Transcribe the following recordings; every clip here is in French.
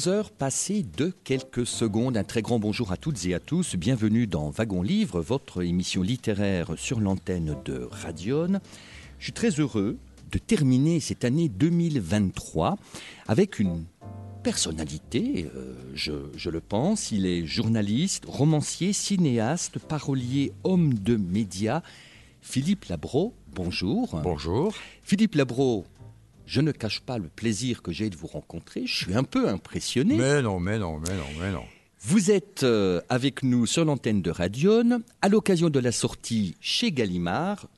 11 heures passées de quelques secondes. Un très grand bonjour à toutes et à tous. Bienvenue dans Wagon Livre, votre émission littéraire sur l'antenne de Radion. Je suis très heureux de terminer cette année 2023 avec une personnalité, euh, je, je le pense. Il est journaliste, romancier, cinéaste, parolier, homme de médias. Philippe Labro, bonjour. Bonjour. Philippe Labro, je ne cache pas le plaisir que j'ai de vous rencontrer. Je suis un peu impressionné. Mais non, mais non, mais non, mais non. Vous êtes euh, avec nous sur l'antenne de Radion à l'occasion de la sortie chez Gallimard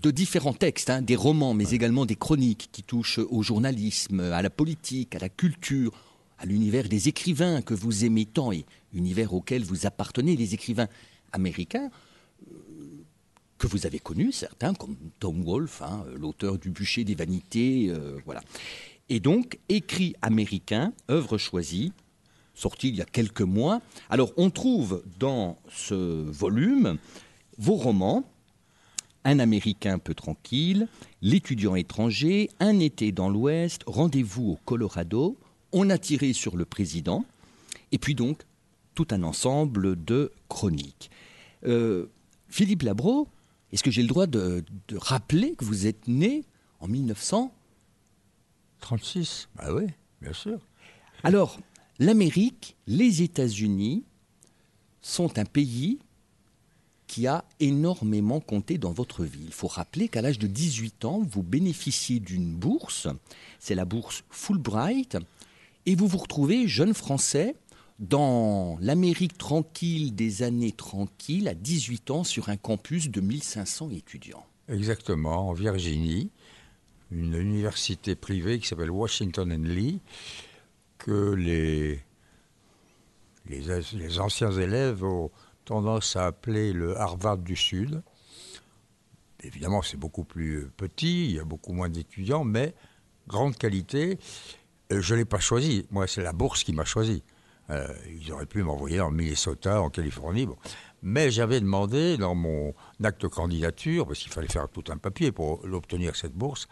de différents textes, hein, des romans, mais également des chroniques qui touchent au journalisme, à la politique, à la culture, à l'univers des écrivains que vous aimez tant et univers auquel vous appartenez, les écrivains américains que vous avez connus, certains, comme Tom Wolfe, hein, l'auteur du Bûcher des Vanités, euh, voilà. Et donc, écrit américain, œuvre choisie, sorti il y a quelques mois. Alors, on trouve dans ce volume vos romans, Un Américain peu tranquille, L'étudiant étranger, Un été dans l'Ouest, Rendez-vous au Colorado, On a tiré sur le président, et puis donc tout un ensemble de chroniques. Euh, Philippe Labro, est-ce que j'ai le droit de, de rappeler que vous êtes né en 1900 36 Bah oui, bien sûr. Alors, l'Amérique, les États-Unis sont un pays qui a énormément compté dans votre vie. Il faut rappeler qu'à l'âge de 18 ans, vous bénéficiez d'une bourse, c'est la bourse Fulbright, et vous vous retrouvez jeune Français dans l'Amérique tranquille des années tranquilles, à 18 ans, sur un campus de 1500 étudiants. Exactement, en Virginie, une université privée qui s'appelle Washington and Lee, que les, les, les anciens élèves ont tendance à appeler le Harvard du Sud. Évidemment, c'est beaucoup plus petit, il y a beaucoup moins d'étudiants, mais grande qualité. Euh, Je ne l'ai pas choisi, moi c'est la bourse qui m'a choisi. Euh, ils auraient pu m'envoyer en Minnesota, en Californie. Bon. Mais j'avais demandé dans mon acte de candidature, parce qu'il fallait faire tout un papier pour l'obtenir cette bourse,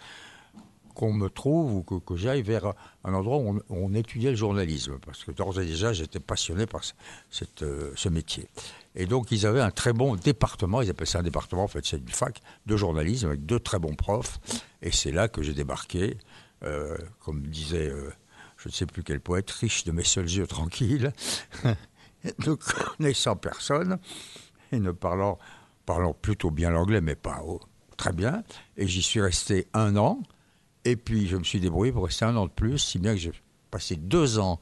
qu'on me trouve ou que, j'aille vers un endroit où on, étudiait le journalisme. Parce que d'ores et déjà, j'étais passionné par euh, ce métier. Et donc, ils avaient un très bon département, ils appellent ça un département, en fait, c'est une fac de journalisme avec deux très bons profs. Et c'est là que j'ai débarqué, euh, comme disait je ne sais plus quel poète, riche de mes seuls yeux tranquilles, ne connaissant personne et ne parlant, plutôt bien l'anglais, mais pas oh, très bien. Et j'y suis resté un an. Et puis je me suis débrouillé pour rester un an de plus, si bien que j'ai passé deux ans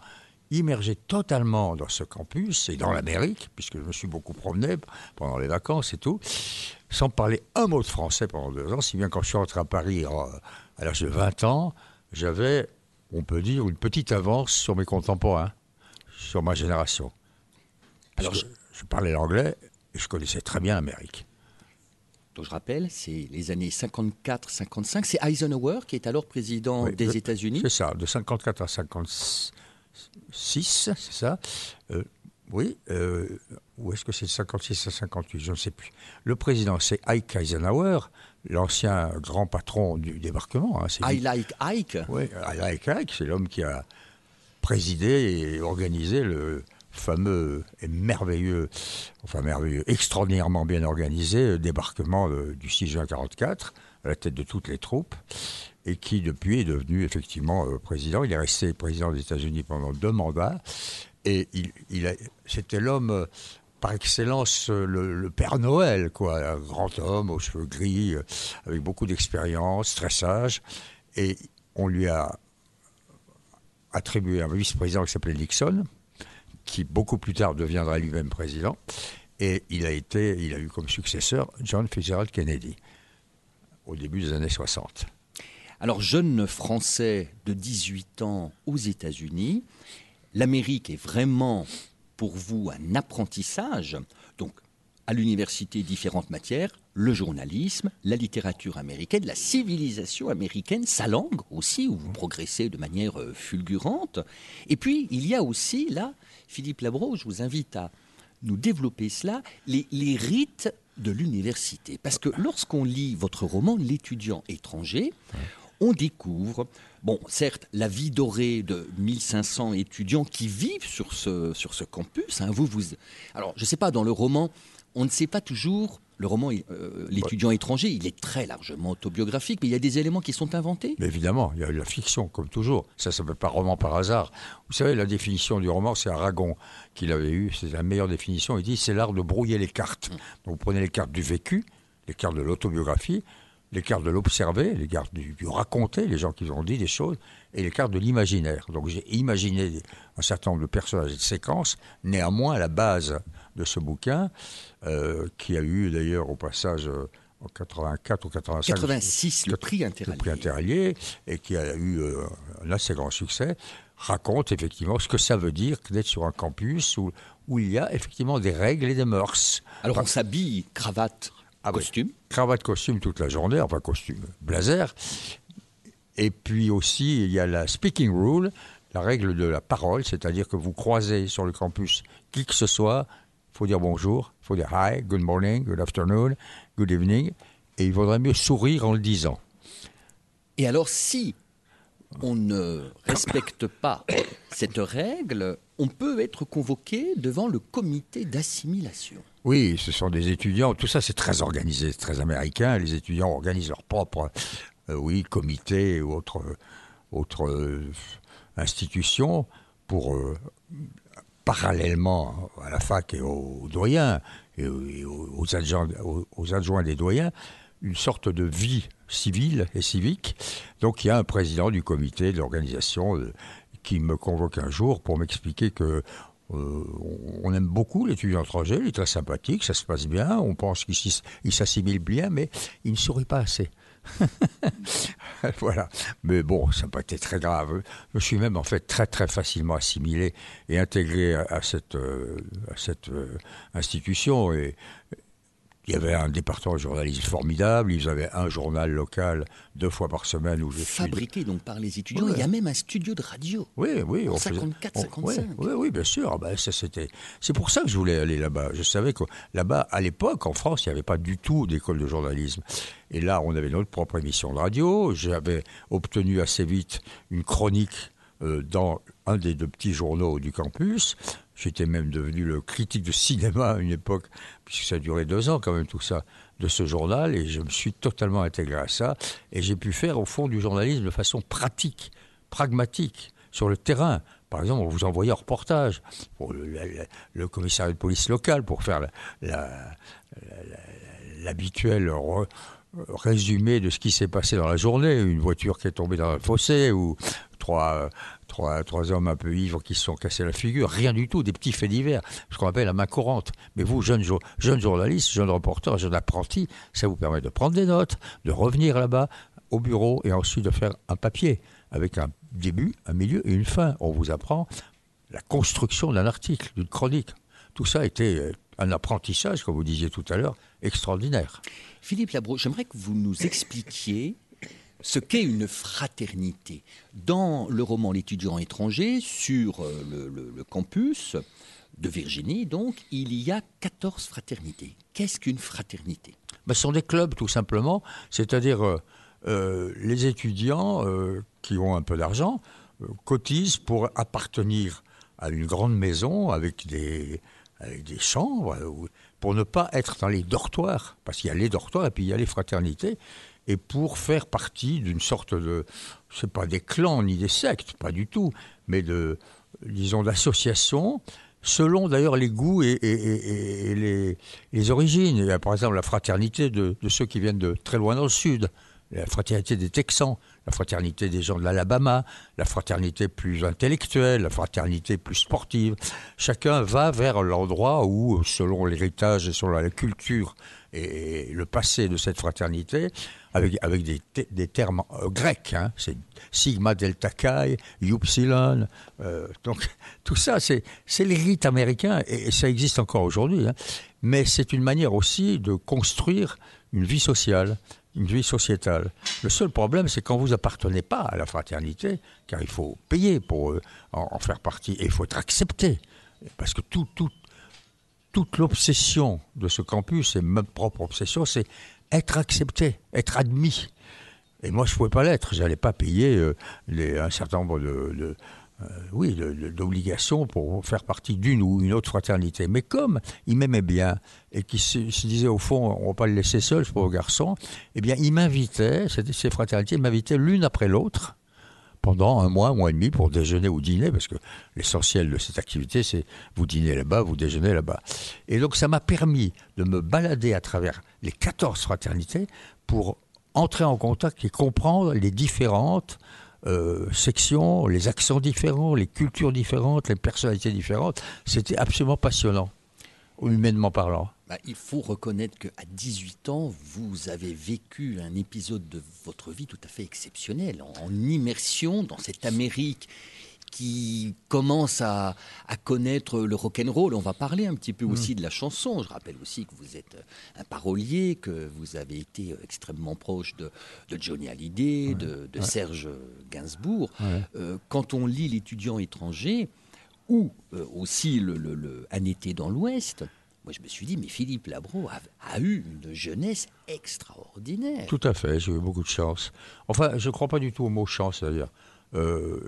immergé totalement dans ce campus et dans l'Amérique, puisque je me suis beaucoup promené pendant les vacances et tout, sans parler un mot de français pendant deux ans, si bien quand je suis rentré à Paris euh, à l'âge de 20 ans, j'avais on peut dire, une petite avance sur mes contemporains, sur ma génération. Alors, je, je parlais l'anglais et je connaissais très bien l'Amérique. Donc je rappelle, c'est les années 54-55. C'est Eisenhower qui est alors président Oui, des de- États-Unis. C'est ça, de 54 à 56, c'est ça Euh, Oui, euh, ou est-ce que c'est de 56 à 58 Je ne sais plus. Le président, c'est Ike Eisenhower, l'ancien grand patron du débarquement. hein, c'est I like Ike. Oui, Ike Ike, c'est l'homme qui a présidé et organisé le fameux et merveilleux, enfin merveilleux, extraordinairement bien organisé débarquement euh, du 6 juin 44 à la tête de toutes les troupes et qui depuis est devenu effectivement euh, président. Il est resté président des États-Unis pendant deux mandats et il, c'était l'homme par excellence euh, le, Père Noël, quoi, un grand homme aux cheveux gris, euh, avec beaucoup d'expérience, très sage, et on lui a attribué un vice-président qui s'appelait Nixon, qui beaucoup plus tard deviendra lui-même président. Et il a, été, il a eu comme successeur John Fitzgerald Kennedy au début des années 60. Alors, jeune Français de 18 ans aux États-Unis, l'Amérique est vraiment pour vous un apprentissage. Donc, à l'université, différentes matières, le journalisme, la littérature américaine, la civilisation américaine, sa langue aussi, où vous progressez de manière euh, fulgurante. Et puis, il y a aussi, là, Philippe Labro, je vous invite à nous développer cela, les, les rites de l'université. Parce que lorsqu'on lit votre roman L'étudiant étranger, on découvre, bon, certes, la vie dorée de 1500 étudiants qui vivent sur ce, sur ce campus. Hein, vous, vous, alors, je ne sais pas, dans le roman, on ne sait pas toujours le roman euh, L'étudiant étranger, il est très largement autobiographique, mais il y a des éléments qui sont inventés. Mais évidemment, il y a la fiction, comme toujours. Ça ne s'appelle pas roman par hasard. Vous savez, la définition du roman, c'est Aragon qui l'avait eu, c'est la meilleure définition. Il dit c'est l'art de brouiller les cartes. Mm. Donc vous prenez les cartes du vécu, les cartes de l'autobiographie, les cartes de l'observer, les cartes du, du, raconter, les gens qui ont dit des choses, et les cartes de l'imaginaire. Donc j'ai imaginé un certain nombre de personnages et de séquences. Néanmoins, à la base de ce bouquin, euh, qui a eu d'ailleurs au passage euh, en 84 ou 85 86 le prix Interallié, et qui a eu euh, un assez grand succès, raconte effectivement ce que ça veut dire d'être sur un campus où, où il y a effectivement des règles et des mœurs. Alors on s'habille cravate, ah costume. cravate, costume toute la journée, enfin costume, blazer. Et puis aussi, il y a la speaking rule, la règle de la parole, c'est-à-dire que vous croisez sur le campus qui que ce soit, il faut dire bonjour, il faut dire hi, good morning, good afternoon, good evening, et il vaudrait mieux sourire en le disant. Et alors si on ne respecte pas cette règle, on peut être convoqué devant le comité d'assimilation. Oui, ce sont des étudiants, tout ça c'est très organisé, très américain, les étudiants organisent leur propre euh, oui, comité ou autre, euh, institution pour euh, parallèlement à la fac et aux doyens et aux adjoints des doyens, une sorte de vie civile et civique. Donc il y a un président du comité d'organisation euh, qui me convoque un jour pour m'expliquer que euh, on aime beaucoup l'étudiant étranger, il est très sympathique, ça se passe bien, on pense qu'il s'assimile bien, mais il ne sourit pas assez. voilà. Mais bon, ça n'a pas été très grave. Je suis même en fait très très facilement assimilé et intégré à, cette, euh, à cette institution. Et il y avait un département de journalisme formidable, ils avaient un journal local deux fois par semaine où je Fabriqué donc par les étudiants, il y a même un studio de radio. Oui, oui. En 54, 55. Oui, oui, bien sûr. Ah ben, c'était... C'est pour ça que je voulais aller là-bas. Je savais que là-bas, à l'époque, en France, il n'y avait pas du tout d'école de journalisme. Et là, on avait notre propre émission de radio. J'avais obtenu assez vite une chronique euh, dans un des deux petits journaux du campus. J'étais même devenu le critique de cinéma à une époque, puisque ça a duré deux ans quand même tout ça, de ce journal, et je me suis totalement intégré à ça, et j'ai pu faire au fond du journalisme de façon pratique, pragmatique, sur le terrain. Par exemple, on vous envoyait un reportage pour le, commissariat de police local pour faire l'habituel résumé de ce qui s'est passé dans la journée, une voiture qui est tombée dans un fossé ou trois trois, trois hommes un peu ivres qui se sont cassés la figure, rien du tout, des petits faits divers, ce qu'on appelle la main courante. Mais vous, jeunes, jeunes journalistes, jeunes reporters, jeunes apprentis, ça vous permet de prendre des notes, de revenir là-bas au bureau et ensuite de faire un papier avec un début, un milieu et une fin. On vous apprend la construction d'un article, d'une chronique. Tout ça euh, un apprentissage, comme vous disiez tout à l'heure, extraordinaire. Philippe Labro, j'aimerais que vous nous expliquiez ce qu'est une fraternité. Dans le roman L'étudiant étranger, sur euh, le, campus de Virginie, donc, il y a 14 fraternités. Qu'est-ce qu'une fraternité? Ben, Ce sont des clubs, tout simplement. C'est-à-dire, euh, euh, les étudiants qui ont un peu d'argent cotisent pour appartenir à une grande maison avec des, avec des chambres, pour ne pas être dans les dortoirs, parce qu'il y a les dortoirs et puis il y a les fraternités et pour faire partie d'une sorte de, c'est pas des clans ni des sectes, pas du tout, mais de, disons, d'associations, selon d'ailleurs les goûts et, les, origines. Il y a par exemple la fraternité de, ceux qui viennent de très loin dans le sud, la fraternité des Texans, la fraternité des gens de l'Alabama, la fraternité plus intellectuelle, la fraternité plus sportive. Chacun va vers l'endroit où, selon l'héritage et selon la culture et le passé de cette fraternité, avec, des, termes euh, grecs, hein, c'est sigma delta chi, upsilon, euh, donc tout ça, c'est les rites américains et, ça existe encore aujourd'hui. Hein. mais c'est une manière aussi de construire une vie sociale, une vie sociétale. Le seul problème, c'est quand vous appartenez pas à la fraternité, car il faut payer pour euh, en, faire partie et il faut être accepté, parce que tout, tout, toute l'obsession de ce campus, et ma propre obsession, c'est être accepté, être admis. Et moi, je ne pouvais pas l'être. Je n'allais pas payer euh, un certain nombre de, euh, oui, d'obligations pour faire partie d'une ou une autre fraternité. Mais comme il m'aimait bien et qu'il se, disait au fond, on ne va pas le laisser seul, ce pauvre garçon, eh bien, il m'invitait, ces fraternités m'invitaient l'une après l'autre pendant un mois, un mois et demi pour déjeuner ou dîner, parce que l'essentiel de cette activité, c'est vous dînez là-bas, vous déjeunez là-bas. Et donc ça m'a permis de me balader à travers les 14 fraternités pour entrer en contact et comprendre les différentes euh, sections, les accents différents, les cultures différentes, les personnalités différentes. C'était absolument passionnant, humainement parlant. Bah, il faut reconnaître qu'à 18 ans, vous avez vécu un épisode de votre vie tout à fait exceptionnel, en, immersion dans cette Amérique qui commence à, connaître le rock and roll. On va parler un petit peu mm. aussi de la chanson. Je rappelle aussi que vous êtes un parolier, que vous avez été extrêmement proche de, Johnny Hallyday, de, Serge Gainsbourg. Euh, quand on lit l'étudiant étranger, ou euh, aussi le, le, Un été dans l'Ouest, moi, je me suis dit, mais Philippe Labro a, eu une jeunesse extraordinaire. Tout à fait, j'ai eu beaucoup de chance. Enfin, je ne crois pas du tout au mot chance, d'ailleurs. Euh,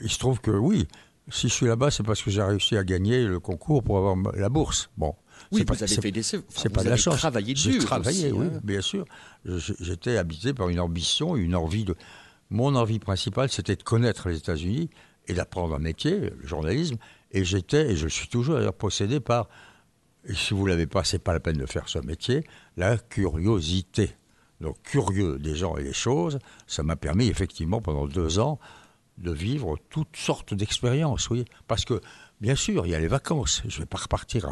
il se trouve que oui, si je suis là-bas, c'est parce que j'ai réussi à gagner le concours pour avoir la bourse. Bon. Oui, vous avez fait des... c'est pas de la chance. Travaillé J'ai travaillé, oui, hein. bien sûr. J'étais habité par une ambition, une envie de. Mon envie principale, c'était de connaître les États-Unis et d'apprendre un métier, le journalisme. Et j'étais, et je suis toujours d'ailleurs possédé par et si vous ne l'avez pas, c'est pas la peine de faire ce métier, la curiosité. Donc curieux des gens et des choses, ça m'a permis effectivement pendant deux ans de vivre toutes sortes d'expériences, oui. Parce que Bien sûr, il y a les vacances. Je ne vais pas repartir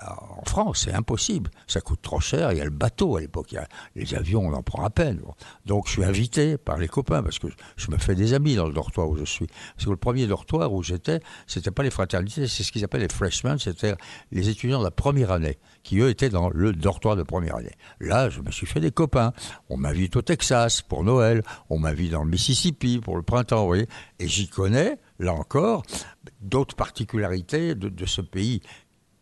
en France, c'est impossible. Ça coûte trop cher. Il y a le bateau à l'époque. Les avions, on en prend à peine. Donc je suis invité par les copains parce que je me fais des amis dans le dortoir où je suis. Parce que le premier dortoir où j'étais, c'était pas les fraternités, c'est ce qu'ils appellent les freshmen, c'était les étudiants de la première année qui eux étaient dans le dortoir de première année. Là, je me suis fait des copains. On m'invite au Texas pour Noël, on m'invite dans le Mississippi pour le printemps, vous voyez. Et j'y connais là encore, d'autres particularités de, ce pays,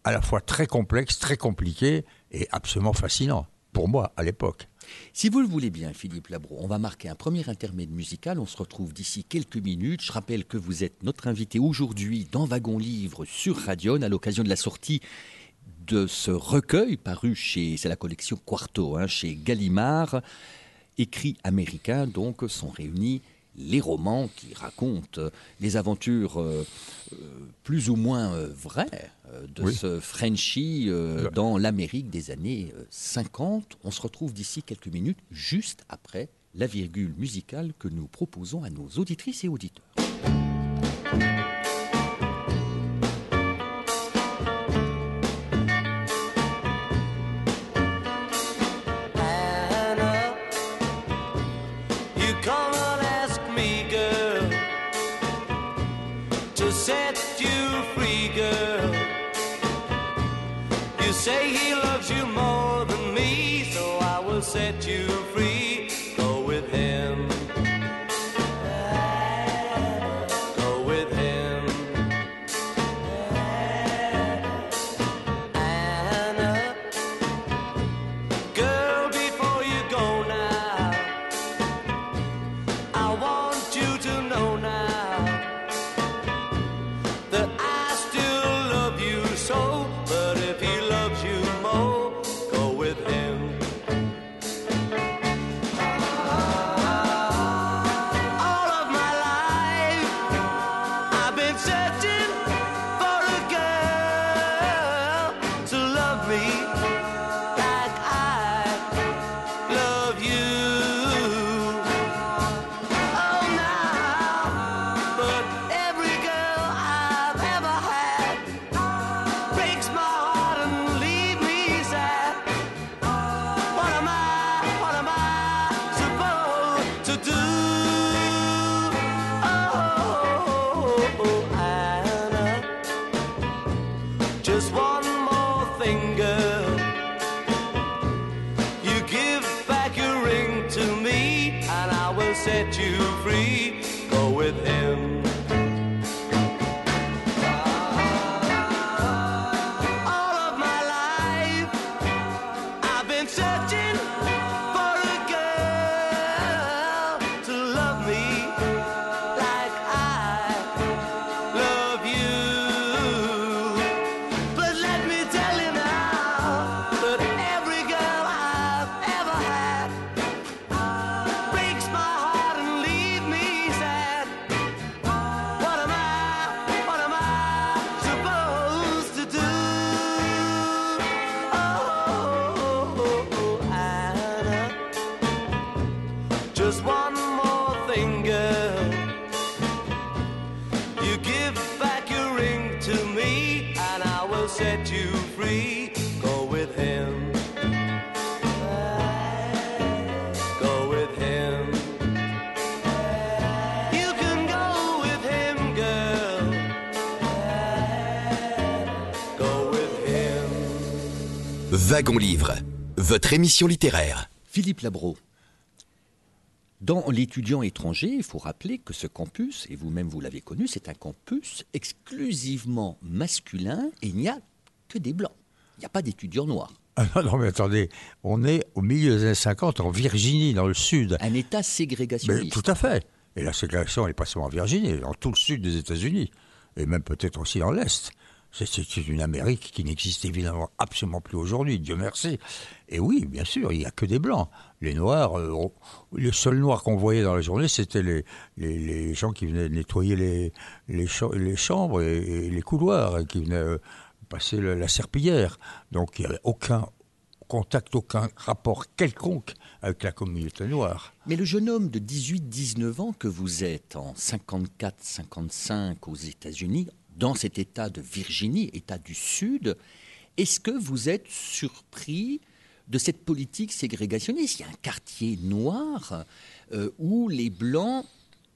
à la fois très complexe, très compliqué et absolument fascinant, pour moi, à l'époque. Si vous le voulez bien, Philippe Labro, on va marquer un premier intermède musical. On se retrouve d'ici quelques minutes. Je rappelle que vous êtes notre invité aujourd'hui dans Wagon Livre sur Radion à l'occasion de la sortie de ce recueil paru chez, c'est la collection Quarto, hein, chez Gallimard. Écrits américains, donc, sont réunis les romans qui racontent les aventures euh, euh, plus ou moins euh, vraies de ce Frenchie dans l'Amérique des années 50. On se retrouve d'ici quelques minutes, juste après la virgule musicale que nous proposons à nos auditrices et auditeurs. to set you free, girl. You say he loves you more than me, so I will set you free. Livre, votre émission littéraire. Philippe Labro. Dans l'étudiant étranger, il faut rappeler que ce campus, et vous-même vous l'avez connu, c'est un campus exclusivement masculin et il n'y a que des blancs. Il n'y a pas d'étudiants noirs. Ah non, non, mais attendez, on est au milieu des années 50 en Virginie, dans le sud. Un État Mais ségrégationniste. tout à fait. Et la ségrégation, elle n'est pas seulement en Virginie, elle est dans tout le sud des États-Unis, et même peut-être aussi dans l'Est. C'est- une Amérique qui n'existe évidemment absolument plus aujourd'hui, Dieu merci. Et oui, bien sûr, il n'y a que des Blancs. Les Noirs, euh, les seuls Noirs qu'on voyait dans la journée, c'était les, gens qui venaient nettoyer les, les, cha- les chambres et, les couloirs, et qui venaient euh, passer le- la serpillière. Donc il n'y avait aucun contact, aucun rapport quelconque avec la communauté noire. Mais le jeune homme de 18-19 ans que vous êtes en 54-55 aux États-Unis, dans cet État de Virginie, État du Sud, est-ce que vous êtes surpris de cette politique ségrégationniste? Il y a un quartier noir euh, où les Blancs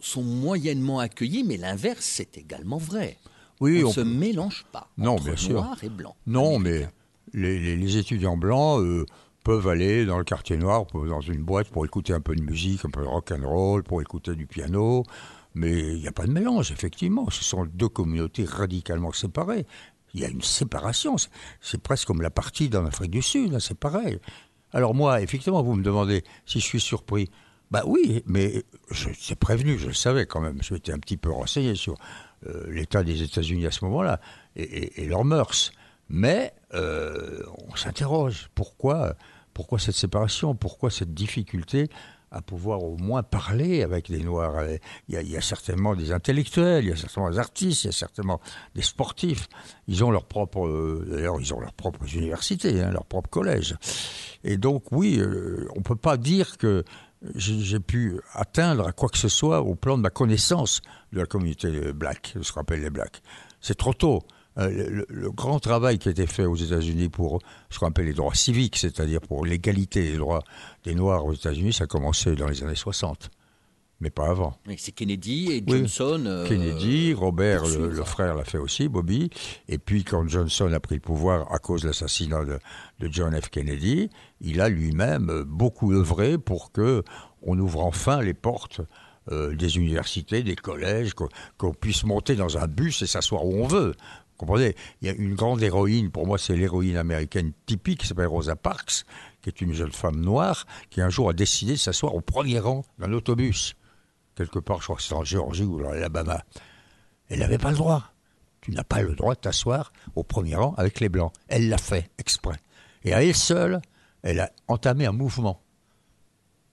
sont moyennement accueillis, mais l'inverse, c'est également vrai. Oui, on ne se peut- mélange pas Non, entre bien sûr. noir et blanc. Non, mais les, les- les étudiants blancs euh, peuvent aller dans le quartier noir, dans une boîte pour écouter un peu de musique, un peu de rock and roll, pour écouter du piano. Mais il n'y a pas de mélange, effectivement. Ce sont deux communautés radicalement séparées. Il y a une séparation. C'est- presque comme la partie dans l'Afrique du Sud, c'est pareil. Alors moi, effectivement, vous me demandez si je suis surpris. Bah oui, mais je prévenu, je le savais quand même. Je m'étais un petit peu renseigné sur euh, l'état des États-Unis à ce moment-là et, leurs mœurs. Mais euh, on s'interroge. Pourquoi cette séparation? Pourquoi cette difficulté à pouvoir au moins parler avec des Noirs il y, a, certainement des intellectuels, il y a certainement des artistes, il y a certainement des sportifs. Ils ont leur propre, euh, d'ailleurs, ils ont leurs propres universités, hein, leurs propres collèges. Et donc, oui, euh, on ne peut pas dire que j'ai pu atteindre à quoi que ce soit au plan de ma connaissance de la communauté black, de ce qu'on appelle les blacks. C'est trop tôt. Euh, le, grand travail qui a été fait aux États-Unis pour ce qu'on appelle les droits civiques, c'est-à-dire pour l'égalité des droits des Noirs aux États-Unis, ça a commencé dans les années 60, mais pas avant. C'est Kennedy et Oui. Johnson. euh, Kennedy, Robert, le, frère, l'a fait aussi, Bobby. Et puis, quand Johnson a pris le pouvoir à cause de l'assassinat de, de John F. Kennedy, il a lui-même euh, beaucoup œuvré pour que on ouvre enfin les portes euh, des universités, des collèges, qu'on qu'on puisse monter dans un bus et s'asseoir où on veut. Comprenez Il y a une grande héroïne, pour moi c'est l'héroïne américaine typique, qui s'appelle Rosa Parks, qui est une jeune femme noire, qui un jour a décidé de s'asseoir au premier rang d'un autobus quelque part, je crois que c'est en Géorgie ou dans l'Alabama. Elle n'avait pas le droit. Tu n'as pas le droit de t'asseoir au premier rang avec les Blancs. Elle l'a fait exprès. Et à elle seule, elle a entamé un mouvement.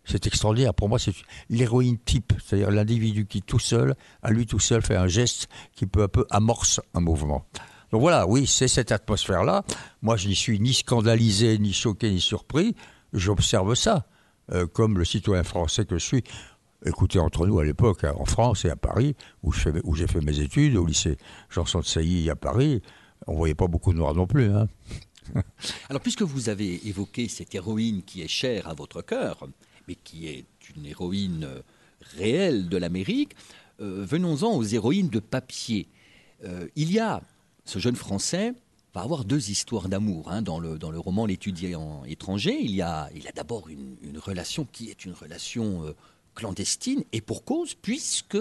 C'est extraordinaire. Pour moi, c'est l'héroïne type, c'est-à-dire l'individu qui tout seul, à lui tout seul, fait un geste qui peu à peu amorce un mouvement. Donc voilà, oui, c'est cette atmosphère-là. Moi, je n'y suis ni scandalisé, ni choqué, ni surpris. J'observe ça, euh, comme le citoyen français que je suis. Écoutez, entre nous, à l'époque, hein, en France et à Paris, où j'ai fait mes études, au lycée Janson de Sailly à Paris, on voyait pas beaucoup de noirs non plus. Hein. Alors, puisque vous avez évoqué cette héroïne qui est chère à votre cœur, mais qui est une héroïne euh, réelle de l'Amérique, euh, venons-en aux héroïnes de papier. Euh, il y a ce jeune Français va avoir deux histoires d'amour hein, dans, le, dans le roman L'étudiant étranger. Il y a, il a d'abord une, une relation qui est une relation euh, clandestine, et pour cause, puisque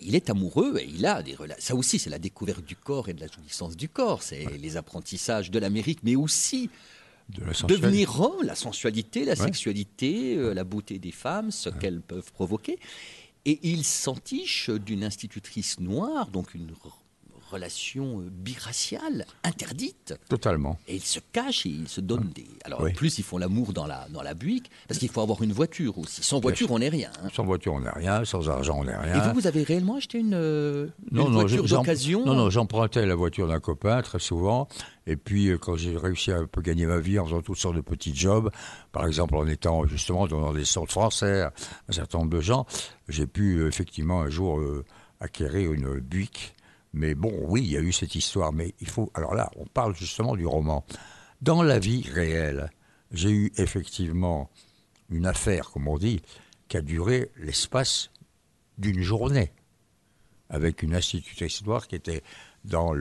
il est amoureux et il a des relations. Ça aussi, c'est la découverte du corps et de la jouissance du corps. C'est les apprentissages de l'Amérique, mais aussi De la sensualité. devenir homme, la sensualité, la Ouais. sexualité, euh, la beauté des femmes, ce qu'elles peuvent provoquer. Et il s'entiche d'une institutrice noire, donc une relation euh, biraciale interdite. Totalement. Et il se cache et il se donne des. Alors Oui. en plus, ils font l'amour dans la, dans la buick, parce qu'il faut avoir une voiture aussi. Sans voiture, on n'est rien. hein. Sans voiture, on n'est rien. Sans argent, on n'est rien. Et vous, vous avez réellement acheté une, euh, une non, voiture d'occasion Non, non, j'empruntais la voiture d'un copain très souvent. Et puis, euh, quand j'ai réussi à un peu gagner ma vie en faisant toutes sortes de petits jobs, par exemple en étant justement dans des centres français, un certain nombre de gens, j'ai pu effectivement un jour euh, acquérir une Buick. Mais bon, oui, il y a eu cette histoire. Mais il faut. Alors là, on parle justement du roman. Dans la vie réelle, j'ai eu effectivement une affaire, comme on dit, qui a duré l'espace d'une journée avec une institutrice noire qui était dans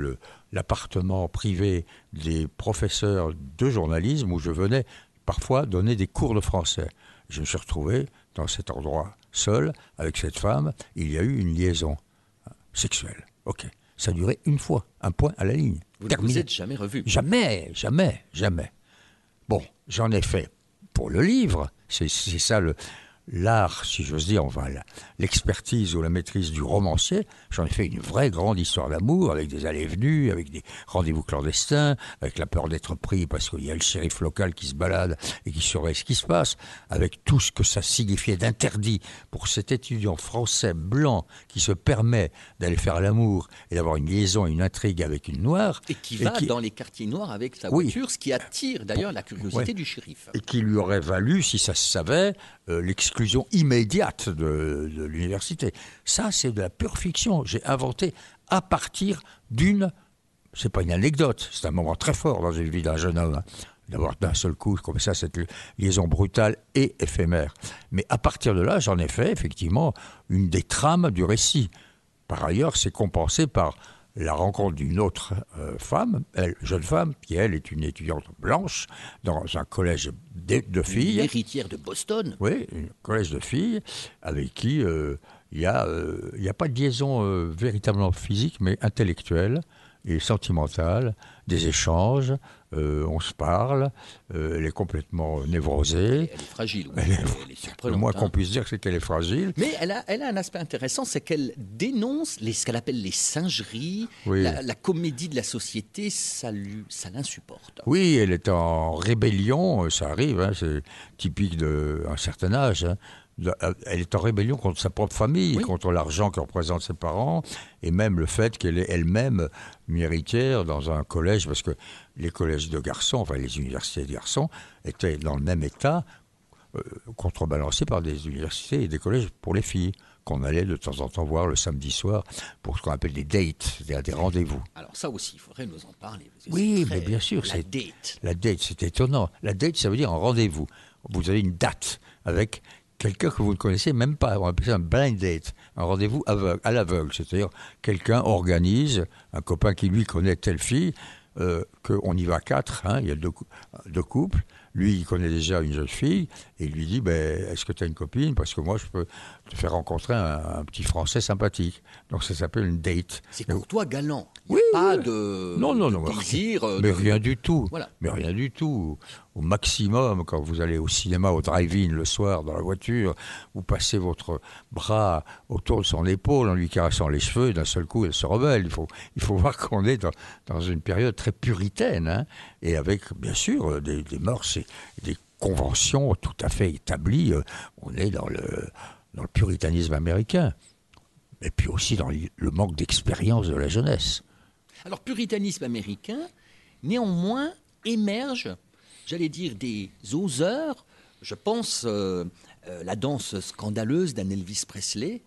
l'appartement privé des professeurs de journalisme où je venais parfois donner des cours de français. Je me suis retrouvé dans cet endroit seul avec cette femme. Il y a eu une liaison sexuelle. Ok. Ça duré une fois, un point à la ligne. Vous ne Terminé. vous êtes jamais revu. Jamais, jamais, jamais. Bon, j'en ai fait pour le livre. C'est ça le l'art, si j'ose dire, enfin l'expertise ou la maîtrise du romancier. J'en ai fait une vraie grande histoire d'amour avec des allées et venues, avec des rendez-vous clandestins, avec la peur d'être pris parce qu'il y a le shérif local qui se balade et qui surveille ce qui se passe, avec tout ce que ça signifiait d'interdit pour cet étudiant français blanc qui se permet d'aller faire l'amour et d'avoir une liaison, une intrigue avec une noire. Et qui va qui- dans les quartiers noirs avec sa Oui. voiture, ce qui attire d'ailleurs la curiosité Ouais. du shérif. et qui lui aurait valu, si ça se savait, euh, l'exclusion immédiate de, de l'université. Ça, c'est de la pure fiction. J'ai inventé à partir d'une. C'est pas une anecdote, c'est un moment très fort dans une vie d'un jeune homme. hein, D'avoir d'un seul coup, comme ça, cette liaison brutale et éphémère. Mais à partir de là, j'en ai fait effectivement une des trames du récit. Par ailleurs, c'est compensé par la rencontre d'une autre euh, femme, elle, jeune femme, qui elle est une étudiante blanche dans un collège de, de filles. L'héritière de Boston. Oui, un collège de filles avec qui euh, il n'y a, euh, a pas de liaison véritablement physique, mais intellectuelle et sentimentale, des échanges, euh, on se parle, euh, elle est complètement névrosée. Elle est fragile, oui. Elle est- elle est Le moins hein. qu'on puisse dire, c'est qu'elle est fragile. Mais elle a, elle a un aspect intéressant, c'est qu'elle dénonce les, ce qu'elle appelle les singeries, Oui. la, la comédie de la société, ça, lui- ça l'insupporte. Oui, elle est en rébellion, euh, ça arrive, hein, c'est typique d'un certain âge. hein. Euh, Elle est en rébellion contre sa propre famille, Oui. contre l'argent que représentent ses parents, et même le fait qu'elle est elle-même une héritière dans un collège, parce que les collèges de garçons, enfin les universités de garçons, étaient dans le même état, euh, contrebalancés par des universités et des collèges pour les filles, qu'on allait de temps en temps voir le samedi soir pour ce qu'on appelle des dates, c'est-à-dire des rendez-vous. Alors ça aussi, il faudrait nous en parler. Oui, mais bien sûr, La date. La date, c'est étonnant. La date, ça veut dire un rendez-vous. Vous avez une date avec quelqu'un que vous ne connaissez même pas. On appelle ça un blind date, un rendez-vous aveugle, à l'aveugle. C'est-à-dire quelqu'un organise, un copain qui lui connaît telle fille, euh, qu'on y va quatre, hein, il y a deux, deux couples. Lui, il connaît déjà une jeune fille et il lui dit ben, Est-ce que tu as une copine? Parce que moi, je peux te faire rencontrer un, un petit Français sympathique. Donc ça s'appelle une date. C'est courtois, galant. Il n'y Oui, a pas oui. de, Non, non, non, mais désir. euh, Mais de- rien du tout. Voilà. Mais rien du tout. Au maximum, quand vous allez au cinéma, au drive-in le soir dans la voiture, vous passez votre bras autour de son épaule en lui caressant les cheveux, et d'un seul coup, elle se rebelle. Il faut, il faut voir qu'on est dans, dans une période très puritaine, hein, et avec, bien sûr, euh, des, des mœurs et des conventions tout à fait établies. Euh, On est dans le, dans le puritanisme américain. Et puis aussi dans le manque d'expérience de la jeunesse. Alors, puritanisme américain, néanmoins, émerge, j'allais dire, des oseurs. Je pense euh, euh, la danse scandaleuse d'un Elvis Presley.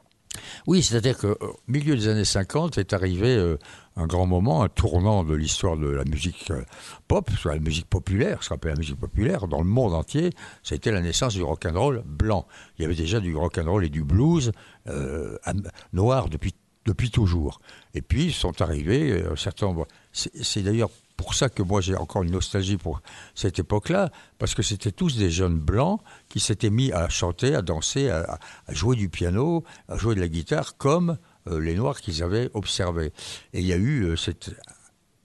Oui, c'est-à-dire qu'au milieu des années 50 est arrivé euh, un grand moment, un tournant de l'histoire de la musique euh, pop, soit la musique populaire, ce qu'on appelle la musique populaire, dans le monde entier. Été la naissance du rock'n'roll blanc. Il y avait déjà du rock'n'roll et du blues euh, noir depuis, depuis toujours. Et puis sont arrivés euh, un certain nombre. C'est d'ailleurs pour ça que moi j'ai encore une nostalgie pour cette époque-là, parce que c'était tous des jeunes blancs qui s'étaient mis à chanter, à danser, à, jouer du piano, à jouer de la guitare, comme les Noirs qu'ils avaient observés. Et il y a eu euh, cette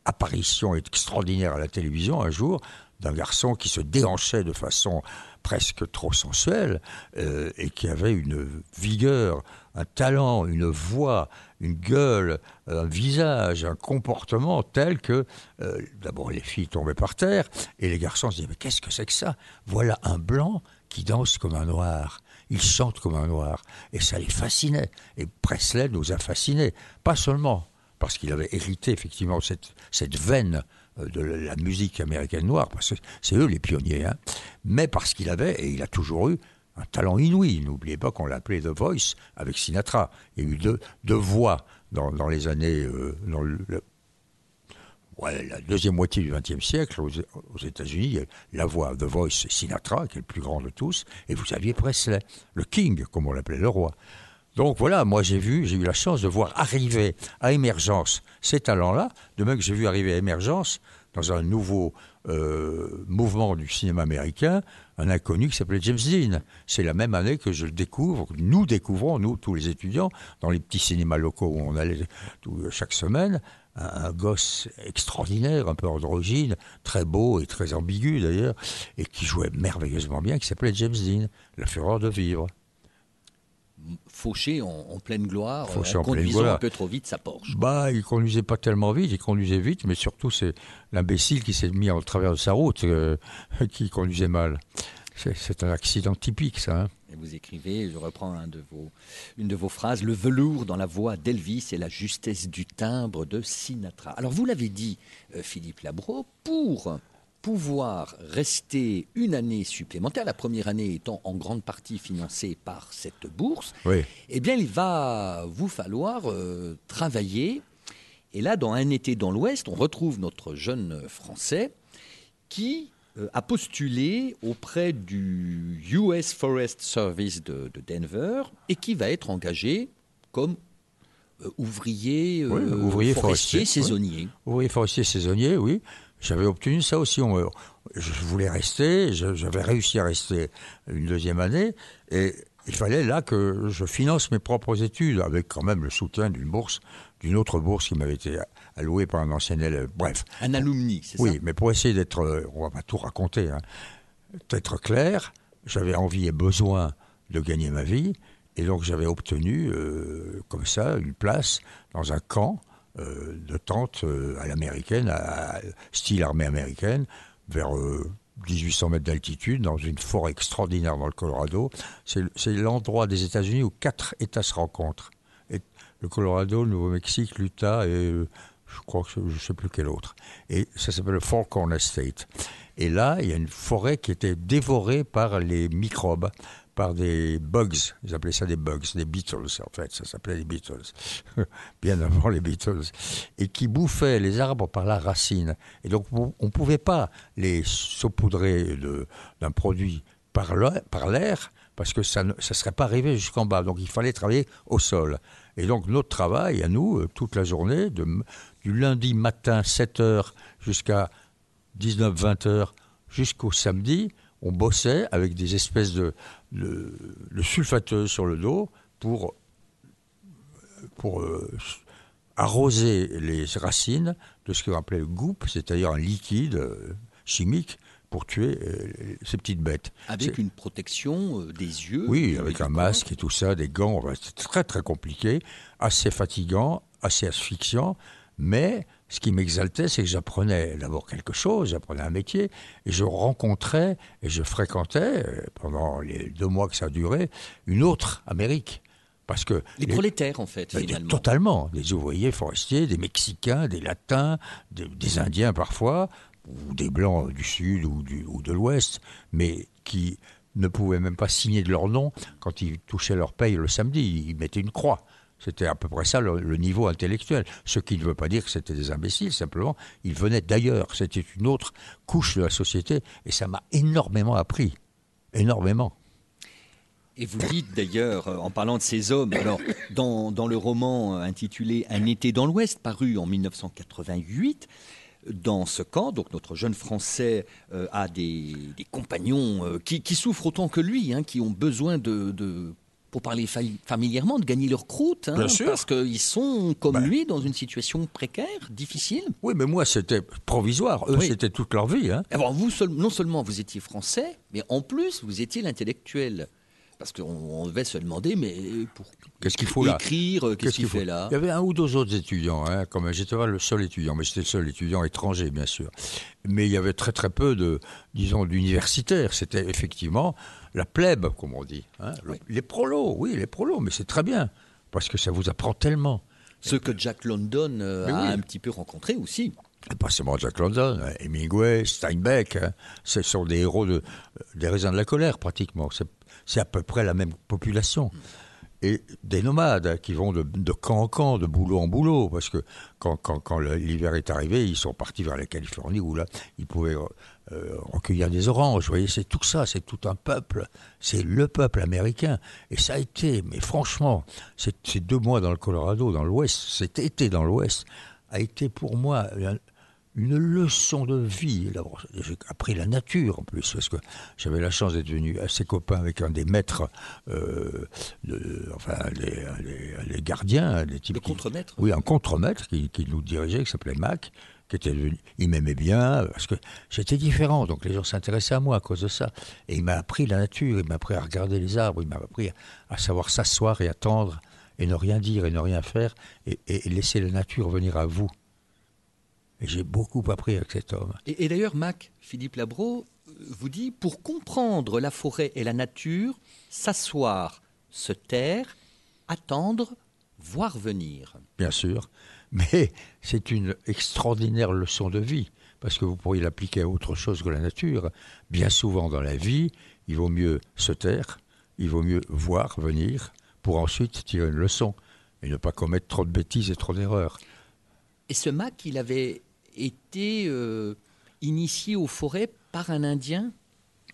apparition extraordinaire à la télévision un jour d'un garçon qui se déhanchait de façon presque trop sensuelle euh, et qui avait une vigueur, un talent, une voix, une gueule, un visage, un comportement tel que euh, d'abord les filles tombaient par terre et les garçons se disaient mais qu'est-ce que c'est que ça? Voilà un blanc qui danse comme un noir. Il chante comme un noir. Et ça les fascinait. Et Presley nous a fascinés. Pas seulement parce qu'il avait hérité effectivement cette, veine euh, de la musique américaine noire, parce que c'est eux les pionniers, hein, mais parce qu'il avait, et il a toujours eu, un talent inouï. N'oubliez pas qu'on l'appelait The Voice avec Sinatra. Il y a eu deux, voix dans, les années. euh, ouais, la deuxième moitié du XXe siècle, aux, États-Unis, la voix The Voice, Sinatra, qui est le plus grand de tous, et vous aviez Presley, le King, comme on l'appelait, le roi. Donc voilà, moi j'ai vu, j'ai eu la chance de voir arriver à Émergence ces talents-là, de même que j'ai vu arriver à Émergence, dans un nouveau euh, mouvement du cinéma américain, un inconnu qui s'appelait James Dean. C'est la même année que je le découvre, nous découvrons, nous, tous les étudiants, dans les petits cinémas locaux où on allait tout- chaque semaine, un, un gosse extraordinaire, un peu androgyne, très beau et très ambigu d'ailleurs, et qui jouait merveilleusement bien, qui s'appelait James Dean, La fureur de vivre. Fauché en, en pleine gloire, Fauché en, conduisant gloire. un peu trop vite sa Porsche. Bah, il conduisait pas tellement vite, il conduisait vite, mais surtout c'est l'imbécile qui s'est mis en travers de sa route euh, qui conduisait mal. C'est- un accident typique, ça. hein. Et vous écrivez, je reprends un de vos, une de vos phrases, le velours dans la voix d'Elvis et la justesse du timbre de Sinatra. Alors vous l'avez dit, euh, Philippe Labro, pour pouvoir rester une année supplémentaire, la première année étant en grande partie financée par cette bourse, Oui. eh bien il va vous falloir euh, travailler. Et là, dans Un été dans l'Ouest, on retrouve notre jeune Français qui a postulé auprès du US Forest Service de, de Denver et qui va être engagé comme euh, ouvrier, euh, ouvrier forestier, forestier, saisonnier. Ouvrier forestier saisonnier, oui. J'avais obtenu ça aussi. On je voulais rester, j'avais réussi à rester une deuxième année, et il fallait là que je finance mes propres études, avec quand même le soutien d'une bourse, d'une autre bourse qui m'avait été allouée par un ancien élève. Bref, Un alumni, c'est oui, ça mais pour essayer d'être, euh, on va pas tout raconter, hein, d'être clair, j'avais envie et besoin de gagner ma vie, et donc j'avais obtenu, euh, comme ça, une place dans un camp euh, de tente euh, à l'américaine, à, à- style armée américaine, vers euh, 1800 mètres d'altitude, dans une forêt extraordinaire dans le Colorado. C'est l'endroit des États-Unis où quatre États se rencontrent. Et le Colorado, le Nouveau-Mexique, l'Utah et je crois que je ne sais plus quel autre. Et ça s'appelle le Four Corner State. Et là, il y a une forêt qui était dévorée par les microbes, par des bugs. Ils appelaient ça des bugs, des Beatles en fait. Ça s'appelait les Beatles, bien avant les Beatles. Et qui bouffaient les arbres par la racine. Et donc, on ne pouvait pas les saupoudrer d'un produit par l'air, par l'air, parce que ça ne serait pas arrivé jusqu'en bas. Donc il fallait travailler au sol. Et donc notre travail à nous, euh, toute la journée, du lundi matin 7h jusqu'à 19-20 heures, jusqu'au samedi, on bossait avec des espèces de, de, sulfateuses sur le dos pour, pour euh, arroser les racines de ce qu'on appelait le goop, c'est-à-dire un liquide euh, chimique pour tuer euh, ces petites bêtes. Avec une protection euh, des yeux. oui, avec un masque et tout ça, des gants, c'est très très compliqué, assez fatigant, assez asphyxiant, mais ce qui m'exaltait, c'est que j'apprenais d'abord quelque chose, j'apprenais un métier, et je rencontrais et je fréquentais, euh, pendant les deux mois que ça a duré, une autre Amérique. Parce que Les les- prolétaires, en fait, ben, des- finalement. Totalement. Des ouvriers forestiers, des Mexicains, des Latins, des, des Indiens parfois, ou des Blancs du Sud ou, du, ou de l'Ouest, mais qui ne pouvaient même pas signer de leur nom quand ils touchaient leur paye le samedi. Ils mettaient une croix. C'était à peu près ça le, le niveau intellectuel. Ce qui ne veut pas dire que c'était des imbéciles, simplement, ils venaient d'ailleurs. C'était une autre couche de la société, et ça m'a énormément appris. Énormément. Et vous dites d'ailleurs, euh, en parlant de ces hommes, alors dans, dans le roman intitulé Un été dans l'Ouest, paru en 1988, dans ce camp. Donc notre jeune Français euh, a des, des compagnons euh, qui, qui souffrent autant que lui, hein, qui ont besoin de, de- pour parler fa- familièrement, de gagner leur croûte, hein, Bien sûr. parce qu'ils sont comme Ben. lui dans une situation précaire, difficile. Oui, mais moi, c'était provisoire. Eux, Oui. c'était toute leur vie. Hein. Alors vous, seul- non seulement vous étiez français, mais en plus vous étiez l'intellectuel. Parce qu'on on devait se demander, mais pour Qu'est-ce qu'il faut là? écrire, euh, qu'est-ce qu'il faut? fait là? Il y avait un ou deux autres étudiants, hein, comme j'étais pas le seul étudiant, mais j'étais le seul étudiant étranger, bien sûr. Mais il y avait très très peu de, disons, d'universitaires. C'était effectivement la plèbe, comme on dit. hein. Le-. Les prolos, oui, les prolos, mais c'est très bien, parce que ça vous apprend tellement. Ceux que Jack London euh, a oui. un petit peu rencontrés aussi. Et pas seulement Jack London, hein, Hemingway, Steinbeck, hein, ce sont des héros de, des raisins de la colère pratiquement. C'est, à peu près la même population. Et des nomades hein, qui vont de, camp en camp, de boulot en boulot, parce que quand, l'hiver est arrivé, ils sont partis vers la Californie où là, ils pouvaient euh, recueillir des oranges. Vous voyez, c'est tout ça, c'est tout un peuple, c'est le peuple américain. Et ça a été, mais franchement, ces, deux mois dans le Colorado, dans l'Ouest, cet été dans l'Ouest, a été pour moi une leçon de vie. J'ai appris la nature en plus, parce que j'avais la chance d'être venu assez copain avec un des maîtres, euh, de- enfin les, les- les gardiens, des types Le contremaître. oui, un contremaître qui, qui nous dirigeait, qui s'appelait Mac, qui était devenu, il m'aimait bien parce que j'étais différent, donc les gens s'intéressaient à moi à cause de ça. Et il m'a appris la nature, il m'a appris à regarder les arbres, il m'a appris à, à savoir s'asseoir et attendre et ne rien dire et ne rien faire et, et laisser la nature venir à vous. Et j'ai beaucoup appris avec cet homme. Et, et d'ailleurs, Mac, Philippe Labro, euh, vous dit pour comprendre la forêt et la nature, s'asseoir, se taire, attendre, voir venir. bien sûr, mais c'est une extraordinaire leçon de vie, parce que vous pourriez l'appliquer à autre chose que la nature. Bien souvent dans la vie, il vaut mieux se taire, il vaut mieux voir venir, pour ensuite tirer une leçon, et ne pas commettre trop de bêtises et trop d'erreurs. Et ce Mac, il avait été euh, initié aux forêts par un Indien?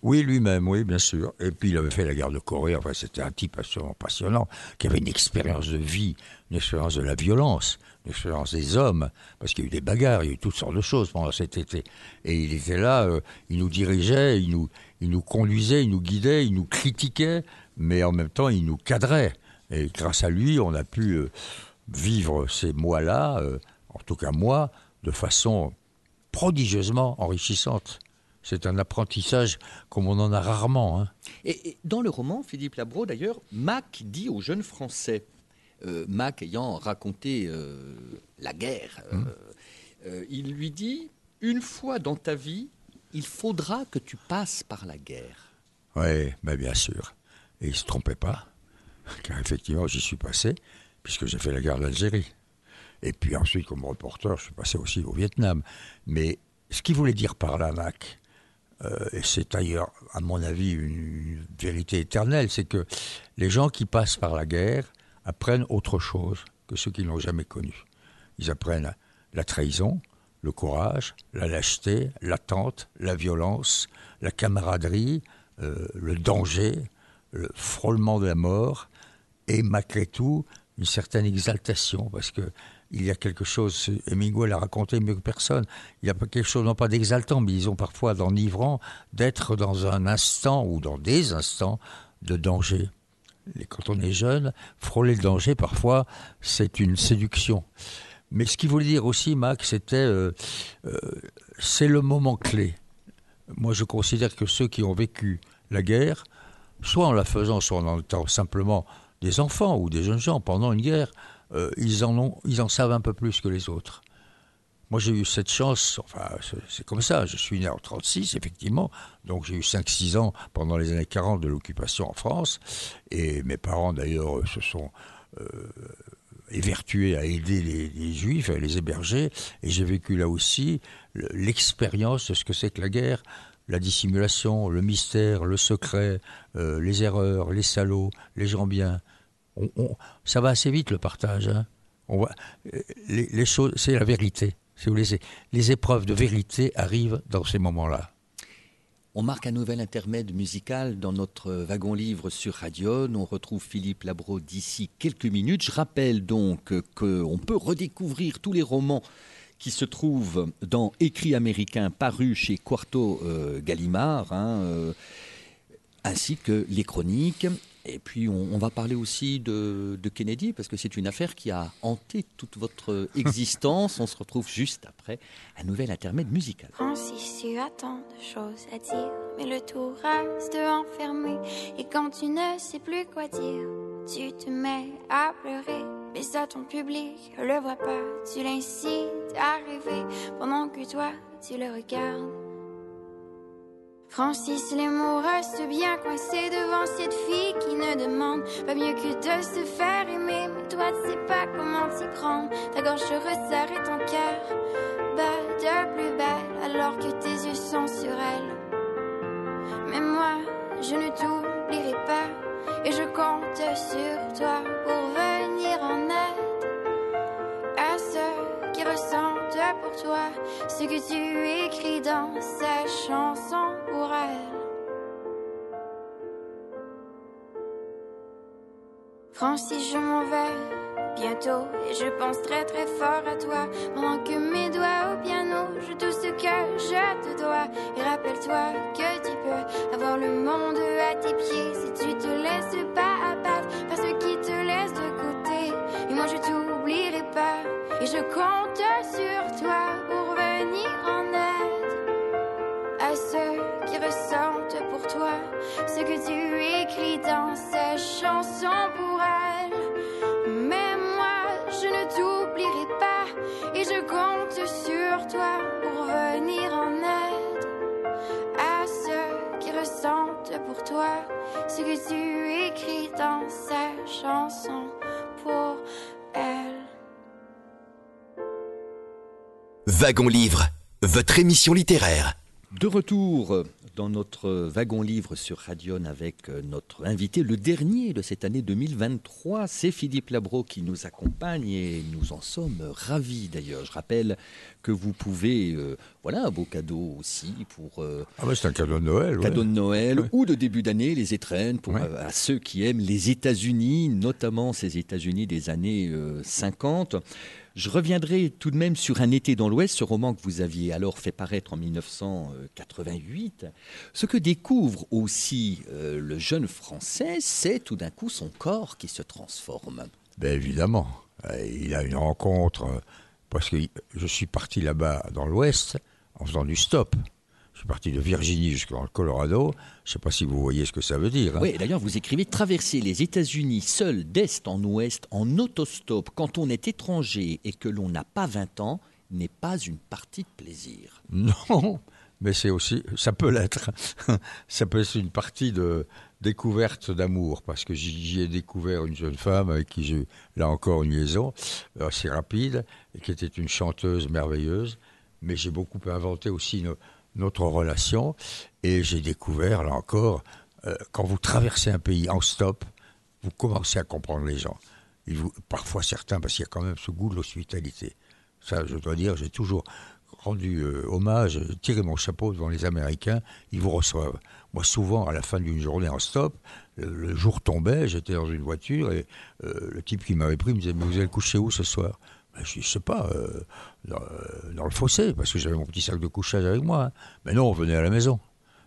Oui, lui-même, oui, bien sûr. Et puis il avait fait la guerre de Corée. Enfin, c'était un type absolument passionnant, qui avait une expérience de vie, une expérience de la violence, une expérience des hommes, parce qu'il y a eu des bagarres, il y a eu toutes sortes de choses pendant cet été. Et il était là, euh, il nous dirigeait, il nous, il nous conduisait, il nous guidait, il nous critiquait, mais en même temps, il nous cadrait. Et grâce à lui, on a pu euh, vivre ces mois-là, en tout cas moi, de façon prodigieusement enrichissante. C'est un apprentissage comme on en a rarement. hein. Et, et dans le roman, Philippe Labro, d'ailleurs, Mac dit aux jeunes Français, euh, Mac ayant raconté euh, la guerre, euh, euh, il lui dit Une fois dans ta vie, il faudra que tu passes par la guerre. Oui, mais bien sûr. Et il ne se trompait pas, car effectivement, j'y suis passé, puisque j'ai fait la guerre d'Algérie. Et puis ensuite, comme reporter, je suis passé aussi au Vietnam. Mais ce qu'il voulait dire par là, Mac, euh, et c'est d'ailleurs, à mon avis, une, vérité éternelle, c'est que les gens qui passent par la guerre apprennent autre chose que ceux qui l'ont jamais connu. Ils apprennent la trahison, le courage, la lâcheté, l'attente, la violence, la camaraderie, euh, le danger, le frôlement de la mort, et malgré tout, une certaine exaltation, parce que il y a quelque chose, Hemingway l'a raconté mieux que personne, il y a quelque chose, non pas d'exaltant, mais disons parfois d'enivrant, d'être dans un instant ou dans des instants de danger. Et quand on est jeune, frôler le danger, parfois, c'est une séduction. Mais ce qu'il voulait dire aussi, Mac, c'était euh, euh, c'est le moment clé. Moi, je considère que ceux qui ont vécu la guerre, soit en la faisant, soit en étant simplement des enfants ou des jeunes gens pendant une guerre, euh, ils, en ont, ils en savent un peu plus que les autres. Moi, j'ai eu cette chance, enfin, c'est- comme ça, je suis né en 36, effectivement, donc j'ai eu 5-6 ans pendant les années 40 de l'occupation en France, et mes parents, d'ailleurs, se sont euh, évertués à aider les, juifs, à les héberger, et j'ai vécu là aussi le- l'expérience de ce que c'est que la guerre, la dissimulation, le mystère, le secret, euh, les erreurs, les salauds, les gens bien. On- ça va assez vite le partage. hein. Euh, c'est la vérité. Si vous les épreuves de vérité arrivent dans ces moments-là. On marque un nouvel intermède musical dans notre wagon livre sur Radion. On retrouve Philippe Labro d'ici quelques minutes. Je rappelle donc qu'on peut redécouvrir tous les romans qui se trouve dans Écrit américain paru chez Quarto euh, Gallimard, hein, euh, ainsi que les chroniques. Et puis on, on va parler aussi de, de Kennedy, parce que c'est une affaire qui a hanté toute votre existence. on se retrouve juste après un nouvel intermède musical. Francis, tu as tant de choses à dire, mais le tout reste enfermé. Et quand tu ne sais plus quoi dire, tu te mets à pleurer. Mais ça, ton public le voit pas. Tu l'incites à rêver pendant que toi, tu le regardes. Francis, les mots restent bien coincés devant cette fille qui ne demande pas mieux que de se faire aimer. Mais toi, tu sais pas comment t'y prendre. Ta gorge se resserre et ton cœur bat de plus belle alors que tes yeux sont sur elle. Mais moi, je ne t'oublierai pas et je compte sur toi pour venir en aide qui ressentent pour toi. Ce que tu écris dans ces chansons pour elle. Francis, je m'en vais bientôt et je pense très très fort à toi. Pendant que mes doigts au piano jouent tout ce que je te dois. Et rappelle-toi que tu peux avoir le monde à tes pieds si tu te laisses pas et je compte sur toi pour venir en aide à ceux qui ressentent pour toi ce que tu écris dans ces chansons pour elle. Mais moi, je ne t'oublierai pas et je compte sur toi pour venir en aide à ceux qui ressentent pour toi ce que tu écris dans ces chansons pour Wagon Livre, votre émission littéraire. De retour dans notre wagon livre sur Radion avec euh, notre invité, le dernier de cette année 2023, c'est Philippe Labro qui nous accompagne et nous en sommes ravis d'ailleurs. Je rappelle que vous pouvez, euh, voilà, un beau cadeau aussi pour euh, Ah ouais, c'est un cadeau de Noël. ouais. cadeau de Noël Ouais. ou de début d'année, les étrennes, pour Ouais. euh, à ceux qui aiment les États-Unis, notamment ces États-Unis des années euh, 50. Je reviendrai tout de même sur Un été dans l'Ouest, ce roman que vous aviez alors fait paraître en 1988. Ce que découvre aussi euh, le jeune Français, c'est tout d'un coup son corps qui se transforme. Ben évidemment. Euh, Il a une rencontre, euh, parce que je suis parti là-bas dans l'Ouest en faisant du stop. Je suis parti de Virginie jusqu'en Colorado. Je ne sais pas si vous voyez ce que ça veut dire. hein. Oui, d'ailleurs, vous écrivez traverser les États-Unis seul d'est en ouest en autostop quand on est étranger et que l'on n'a pas 20 ans n'est pas une partie de plaisir. Non, mais c'est aussi, ça peut l'être. ça peut être une partie de découverte d'amour, parce que j'y ai découvert une jeune femme avec qui j'ai là encore une liaison euh, assez rapide, et qui était une chanteuse merveilleuse. Mais j'ai beaucoup inventé aussi no- notre relation, et j'ai découvert là encore, euh, quand vous traversez un pays en stop, vous commencez à comprendre les gens. Parfois certains, parce qu'il y a quand même ce goût de l'hospitalité. Ça, je dois dire, j'ai toujours rendu euh, hommage, tiré mon chapeau devant les Américains, ils vous reçoivent. Moi, souvent, à la fin d'une journée en stop, le, jour tombait, j'étais dans une voiture et euh, le type qui m'avait pris me disait Mais vous allez coucher où ce soir? Ben, Je je sais pas, euh, dans, euh, dans le fossé, parce que j'avais mon petit sac de couchage avec moi. hein. Mais non, venez à la maison.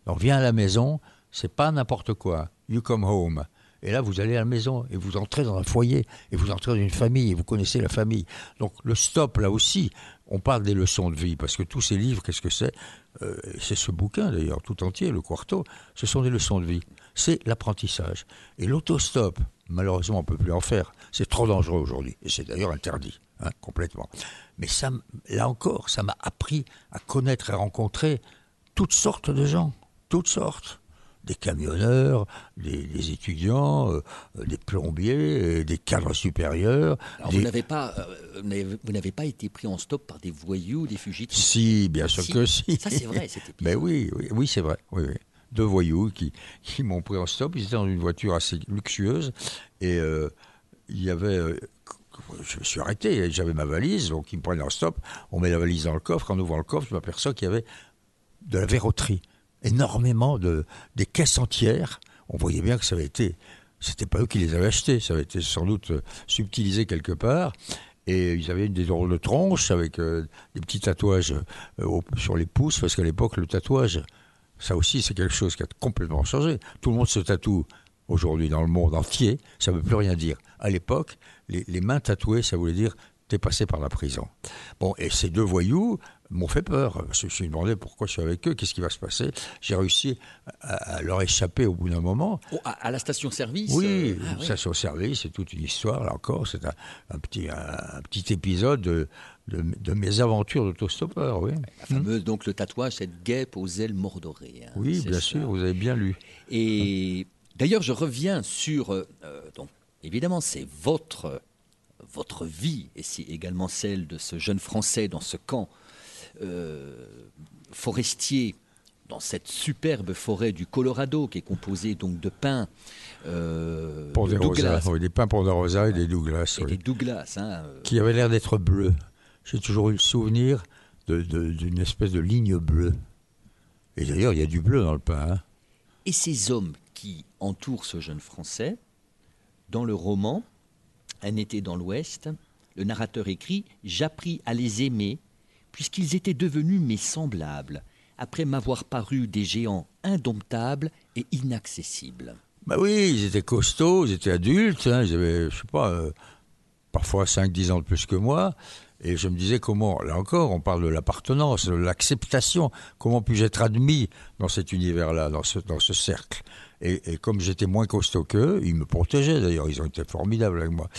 Donc, viens à la maison, c'est pas n'importe quoi. You come home. Et là, vous allez à la maison et vous entrez dans un foyer et vous entrez dans une famille et vous connaissez la famille. Donc le stop, là aussi, on parle des leçons de vie parce que tous ces livres, qu'est-ce que c'est? Euh, C'est ce bouquin d'ailleurs, tout entier, le Quarto, ce sont des leçons de vie. C'est l'apprentissage. Et l'autostop, malheureusement, on ne peut plus en faire. C'est trop dangereux aujourd'hui et c'est d'ailleurs interdit, hein, complètement. Mais ça, là encore, ça m'a appris à connaître et rencontrer toutes sortes de gens, toutes sortes des camionneurs, des, des étudiants, euh, des plombiers, euh, des cadres supérieurs. Alors, des- vous n'avez pas, euh, vous n'avez- pas été pris en stop par des voyous, des fugitifs Si, bien sûr Si. que si. Ça, c'est vrai, épisode. Mais oui, oui, oui, c'est vrai. Oui, oui. Deux voyous qui, qui m'ont pris en stop. Ils étaient dans une voiture assez luxueuse. Et euh, il y avait. Je me suis arrêté. J'avais ma valise. Donc, ils me prennent en stop. On met la valise dans le coffre. En ouvrant le coffre, je m'aperçois qu'il y avait de la verroterie. Énormément de. des caisses entières. On voyait bien que ça avait été. C'était pas eux qui les avaient achetées. Ça avait été sans doute euh, subtilisé quelque part. Et ils avaient des drôles de tronches avec euh, des petits tatouages euh, sur les pouces, parce qu'à l'époque, le tatouage, ça aussi, c'est quelque chose qui a complètement changé. Tout le monde se tatoue aujourd'hui dans le monde entier, ça ne veut plus rien dire. À l'époque, les, les mains tatouées, ça voulait dire t'es passé par la prison. Bon, et ces deux voyous m'ont fait peur. Je me suis demandé pourquoi je suis avec eux, qu'est-ce qui va se passer. J'ai réussi à, à leur échapper au bout d'un moment. Oh, à, à la station-service Oui, euh, ah ça c'est toute une histoire, là encore. C'est un, un petit, un, un petit épisode de, de, de mes aventures d'autostoppeur, oui. La fameuse, donc le tatouage, cette guêpe aux ailes mordorées. hein, Oui, bien ça. sûr, vous avez bien lu. Et d'ailleurs, je reviens sur. euh, euh, donc, évidemment, c'est votre, votre vie, et c'est également celle de ce jeune Français dans ce camp euh, forestier, dans cette superbe forêt du Colorado, qui est composée donc de pins, euh, Pour de des Douglas, rosas, oui, des pins pour des rosas et des Douglas, et oui. des Douglas. hein, euh, qui avaient l'air d'être bleus. J'ai toujours eu le souvenir d'une espèce de ligne bleue. Et d'ailleurs, il y a du bleu dans le pain. hein. Et ces hommes qui entourent ce jeune Français, dans le roman Un été dans l'Ouest, le narrateur écrit J'appris à les aimer, puisqu'ils étaient devenus mes semblables, après m'avoir paru des géants indomptables et inaccessibles. Bah oui, ils étaient costauds, ils étaient adultes, hein, ils avaient, je sais pas, euh, parfois 5-10 ans de plus que moi. Et je me disais comment, là encore, on parle de l'appartenance, de l'acceptation, comment puis-je être admis dans cet univers-là, dans ce, cercle? Et, comme j'étais moins costaud qu'eux, ils me protégeaient d'ailleurs, ils ont été formidables avec moi.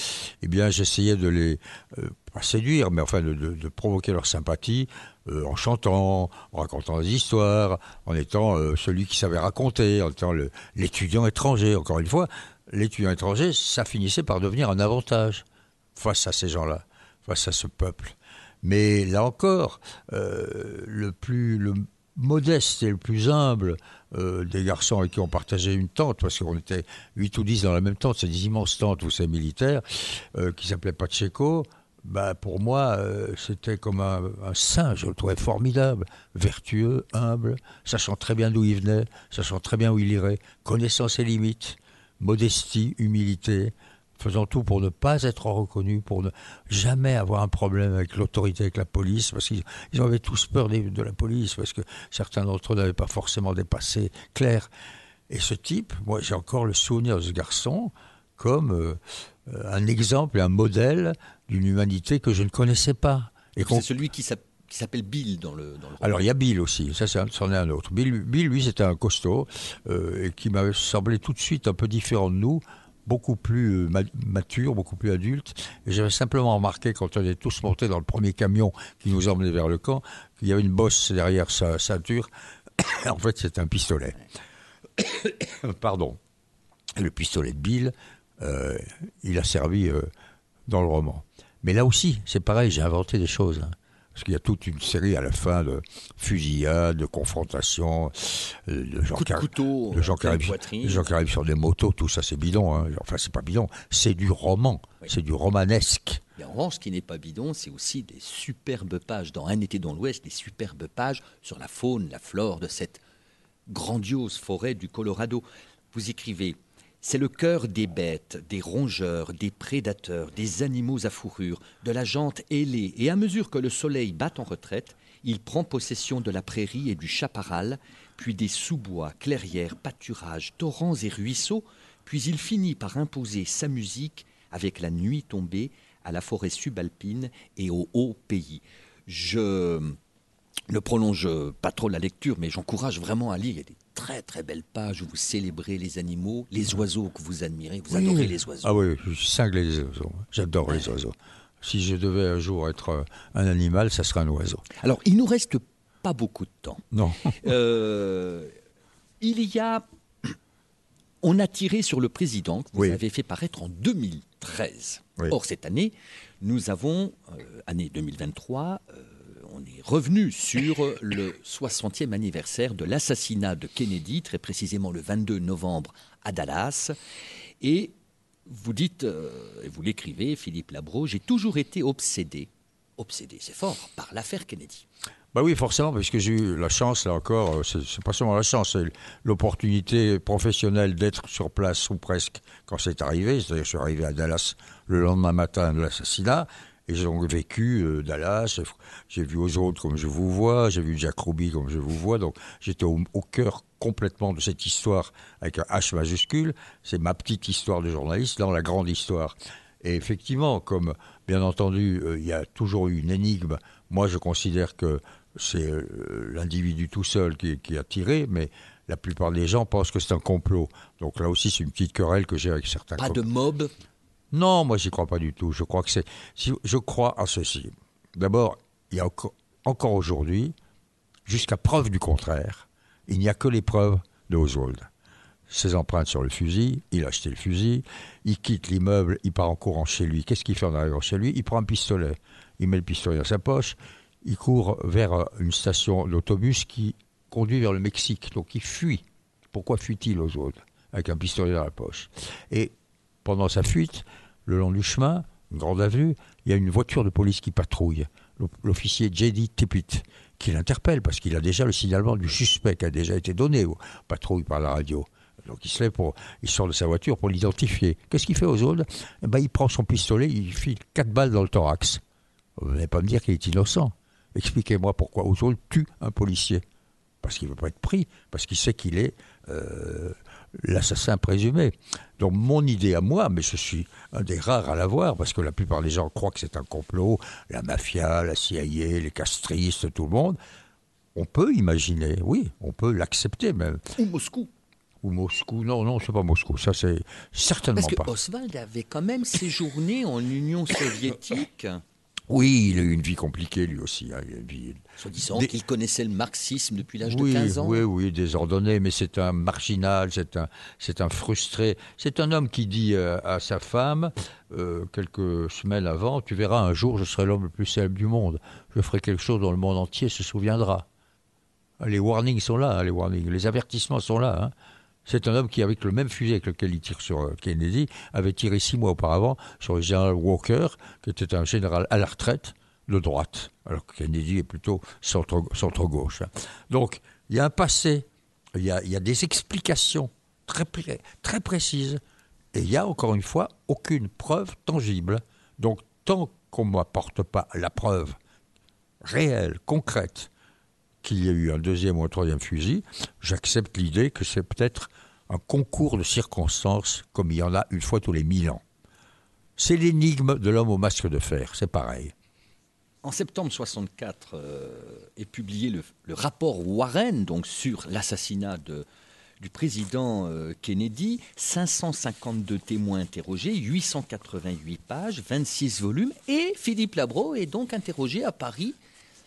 Eh bien, j'essayais de les, euh, pas séduire, mais enfin de, provoquer leur sympathie euh, en chantant, en racontant des histoires, en étant euh, celui qui savait raconter, en étant l'étudiant étranger. Encore une fois, l'étudiant étranger, ça finissait par devenir un avantage face à ces gens-là, face à ce peuple. Mais là encore, euh, le plus le modeste et le plus humble euh, des garçons avec qui on partageait une tente, parce qu'on était 8 ou 10 dans la même tente, c'est des immenses tentes, vous savez, militaires, euh, qui s'appelait Pacheco, bah, pour moi, c'était comme un, un saint, je le trouvais formidable, vertueux, humble, sachant très bien d'où il venait, sachant très bien où il irait, connaissant ses limites, modestie, humilité, faisant tout pour ne pas être reconnu, pour ne jamais avoir un problème avec l'autorité, avec la police, parce qu'ils ils avaient tous peur des- de la police, parce que certains d'entre eux n'avaient pas forcément dépassé clair. Et ce type, moi j'ai encore le souvenir de ce garçon comme euh, un exemple et un modèle d'une humanité que je ne connaissais pas. Et C'est celui qui s'app- qui s'appelle Bill dans le, dans le roman. alors il y a Bill aussi, ça c'en est un autre. Bill, Bill, lui, c'était un costaud euh, et qui m'avait semblé tout de suite un peu différent de nous, beaucoup plus euh, ma- mature, beaucoup plus adulte. J'avais simplement remarqué quand on est tous montés dans le premier camion qui nous emmenait vers le camp, qu'il y avait une bosse derrière sa ceinture. en fait, c'était un pistolet. Pardon. Le pistolet de Bill, euh, il a servi euh, dans le roman. Mais là aussi, c'est pareil, j'ai inventé des choses. hein. Parce qu'il y a toute une série à la fin de fusillades, de confrontations, euh, de gens, qui, arri- couteau, de gens en qui pleine arrivent, poitrine. de gens qui arrivent sur des motos, tout ça c'est bidon. hein. Enfin, c'est pas bidon, c'est du roman, Oui. c'est du romanesque. Mais en revanche, ce qui n'est pas bidon, c'est aussi des superbes pages dans Un été dans l'Ouest, des superbes pages sur la faune, la flore de cette grandiose forêt du Colorado. Vous écrivez C'est le cœur des bêtes, des rongeurs, des prédateurs, des animaux à fourrure, de la jante ailée, et à mesure que le soleil bat en retraite, il prend possession de la prairie et du chaparral, puis des sous-bois, clairières, pâturages, torrents et ruisseaux, puis il finit par imposer sa musique avec la nuit tombée à la forêt subalpine et au haut pays. Je ne prolonge pas trop la lecture, mais j'encourage vraiment à lire. Il très très belles pages où vous célébrez les animaux, les oiseaux que vous admirez. Vous Oui. adorez les oiseaux. Ah oui, je suis cinglé des oiseaux. J'adore les oiseaux. Si je devais un jour être euh, un animal, ça serait un oiseau. Alors, il nous reste pas beaucoup de temps. Non. Euh, il y a. On a tiré sur le président que vous Oui. avez fait paraître en 2013. Oui. Or, cette année, nous avons, euh, année 2023, euh, on est revenu sur le 60e anniversaire de l'assassinat de Kennedy, très précisément le 22 novembre à Dallas. Et vous dites, euh, et vous l'écrivez, Philippe Labro, j'ai toujours été obsédé, obsédé, c'est fort, par l'affaire Kennedy. Bah oui, forcément, parce que j'ai eu la chance, là encore, euh, c'est pas seulement la chance, c'est l'opportunité professionnelle d'être sur place ou presque quand c'est arrivé. C'est-à-dire, je suis arrivé à Dallas le lendemain matin de l'assassinat, Et j'ai donc vécu euh, Dallas, j'ai vu Oswald comme je vous vois, j'ai vu Jack Ruby comme je vous vois, donc j'étais au, au cœur complètement de cette histoire avec un H majuscule. C'est ma petite histoire de journaliste dans la grande histoire. Et effectivement, comme bien entendu, euh, il y a toujours eu une énigme, moi je considère que c'est euh, l'individu tout seul qui, qui a tiré, mais la plupart des gens pensent que c'est un complot. Donc là aussi, c'est une petite querelle que j'ai avec certains Pas de mob. Non, moi, j'y crois pas du tout. Je crois que c'est. si- je crois à ceci. D'abord, il y a encore, aujourd'hui, jusqu'à preuve du contraire, il n'y a que les preuves de Oswald. Ses empreintes sur le fusil, il a acheté le fusil, il quitte l'immeuble, il part en courant chez lui. Qu'est-ce qu'il fait en arrivant chez lui? Il prend un pistolet. Il met le pistolet dans sa poche, il court vers euh, une station d'autobus qui conduit vers le Mexique. Donc il fuit. Pourquoi fuit-il Oswald? Avec un pistolet dans la poche. Et pendant sa fuite, le long du chemin, une grande avenue, il y a une voiture de police qui patrouille. L'o- L'officier J.D. Tippett, qui l'interpelle parce qu'il a déjà le signalement du suspect qui a déjà été donné aux patrouilles par la radio. Donc il se lève pour, il sort de sa voiture pour l'identifier. Qu'est-ce qu'il fait Oswald eh ben, Il prend son pistolet, il file quatre balles dans le thorax. Vous n'allez pas me dire qu'il est innocent. Expliquez-moi pourquoi Oswald tue un policier. Parce qu'il ne veut pas être pris, parce qu'il sait qu'il est euh, l'assassin présumé. Donc mon idée à moi, mais je suis un des rares à l'avoir, parce que la plupart des gens croient que c'est un complot, la mafia, la CIA, les castristes, tout le monde. On peut imaginer, oui, on peut l'accepter même. Ou Moscou. Ou Moscou, non, non, c'est pas Moscou, ça c'est certainement Parce que pas. Oswald avait quand même séjourné en Union soviétique, Oui, il a eu une vie compliquée lui aussi. hein, soi-disant Des- qu'il connaissait le marxisme depuis l'âge oui, de 15 ans. Oui, oui, désordonné, mais c'est un marginal, c'est un, c'est un frustré. C'est un homme qui dit euh, à sa femme, euh, quelques semaines avant, tu verras, un jour, je serai l'homme le plus célèbre du monde. Je ferai quelque chose dont le monde entier se souviendra. Les warnings sont là, hein, les warnings, les avertissements sont là. hein. C'est un homme qui, avec le même fusil avec lequel il tire sur euh, Kennedy, avait tiré six mois auparavant sur le général Walker, qui était un général à la retraite de droite, alors que Kennedy est plutôt centre- centre-gauche. Donc, il y a un passé, il y a, des explications très, très précises, et il y a, encore une fois, aucune preuve tangible. Donc, tant qu'on ne m'apporte pas la preuve réelle, concrète, qu'il y a eu un deuxième ou un troisième fusil, j'accepte l'idée que c'est peut-être un concours de circonstances comme il y en a une fois tous les mille ans. C'est l'énigme de l'homme au masque de fer, c'est pareil. En septembre 64 euh, est publié le, rapport Warren donc sur l'assassinat du président euh, Kennedy. 552 témoins interrogés, 888 pages, 26 volumes. Et Philippe Labro est donc interrogé à Paris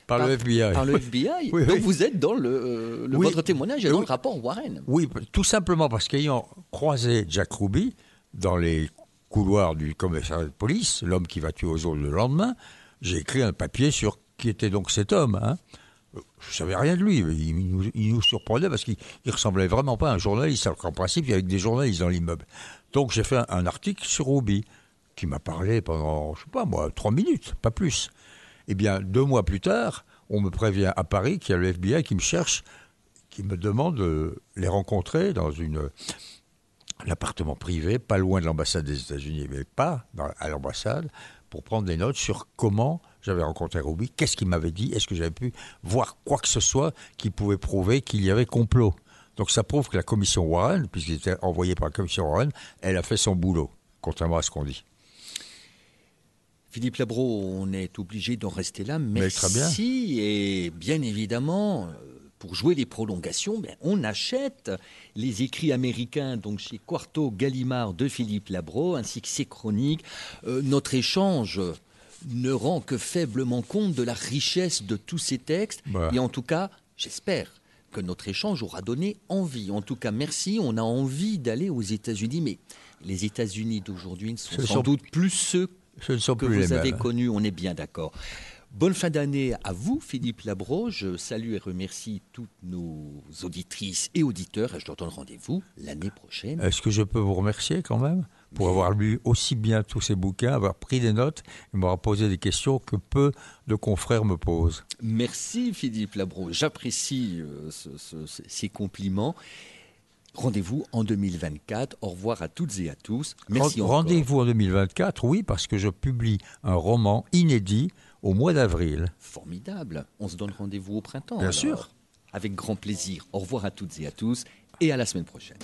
Par, le FBI. par le FBI. Oui, donc oui. vous êtes dans le, euh, le- Oui. votre témoignage est dans le rapport Warren. Oui, tout simplement parce qu'ayant croisé Jack Ruby dans les couloirs du commissariat de police, l'homme qui va tuer Oswald le lendemain, j'ai écrit un papier sur qui était donc cet homme. Hein. Je savais rien de lui, il nous, il nous surprenait parce qu'il il ressemblait vraiment pas à un journaliste, alors qu'en principe, il y avait des journalistes dans l'immeuble. Donc j'ai fait un, un article sur Ruby, qui m'a parlé pendant, je sais pas moi, trois minutes, pas plus. Eh bien, deux mois plus tard, on me prévient à Paris qu'il y a le FBI qui me cherche, qui me demande de les rencontrer dans un appartement privé, pas loin de l'ambassade des États-Unis, mais pas à l'ambassade, pour prendre des notes sur comment j'avais rencontré Ruby, qu'est-ce qu'il m'avait dit, est-ce que j'avais pu voir quoi que ce soit qui pouvait prouver qu'il y avait complot. Donc ça prouve que la commission Warren, puisqu'il était envoyé par la commission Warren, elle a fait son boulot, contrairement à ce qu'on dit. Philippe Labro, on est obligé d'en rester là. Merci. très bien. Et bien évidemment, euh, pour jouer les prolongations, ben, on achète les écrits américains donc chez Quarto Gallimard de Philippe Labro, ainsi que ses chroniques. Euh, notre échange ne rend que faiblement compte de la richesse de tous ces textes. Bah. Et en tout cas, j'espère que notre échange aura donné envie. En tout cas, merci. On a envie d'aller aux États-Unis, mais les États-Unis d'aujourd'hui ne sont sans sont- doute plus ceux Ce ne sont que plus vous les avez mêmes. connu, on est bien d'accord. Bonne fin d'année à vous, Philippe Labro. Je salue et remercie toutes nos auditrices et auditeurs et je leur donne rendez-vous l'année prochaine. Est-ce que je peux vous remercier quand même pour avoir lu aussi bien tous ces bouquins, avoir pris des notes et m'avoir posé des questions que peu de confrères me posent? Merci Philippe Labro. J'apprécie euh, ce- ce- ce- ces compliments. Rendez-vous en 2024. Au revoir à toutes et à tous. Merci. Rendez-vous en 2024, oui, parce que je publie un roman inédit au mois d'avril. Formidable. On se donne rendez-vous au printemps. Bien alors. sûr. Avec grand plaisir. Au revoir à toutes et à tous et à la semaine prochaine.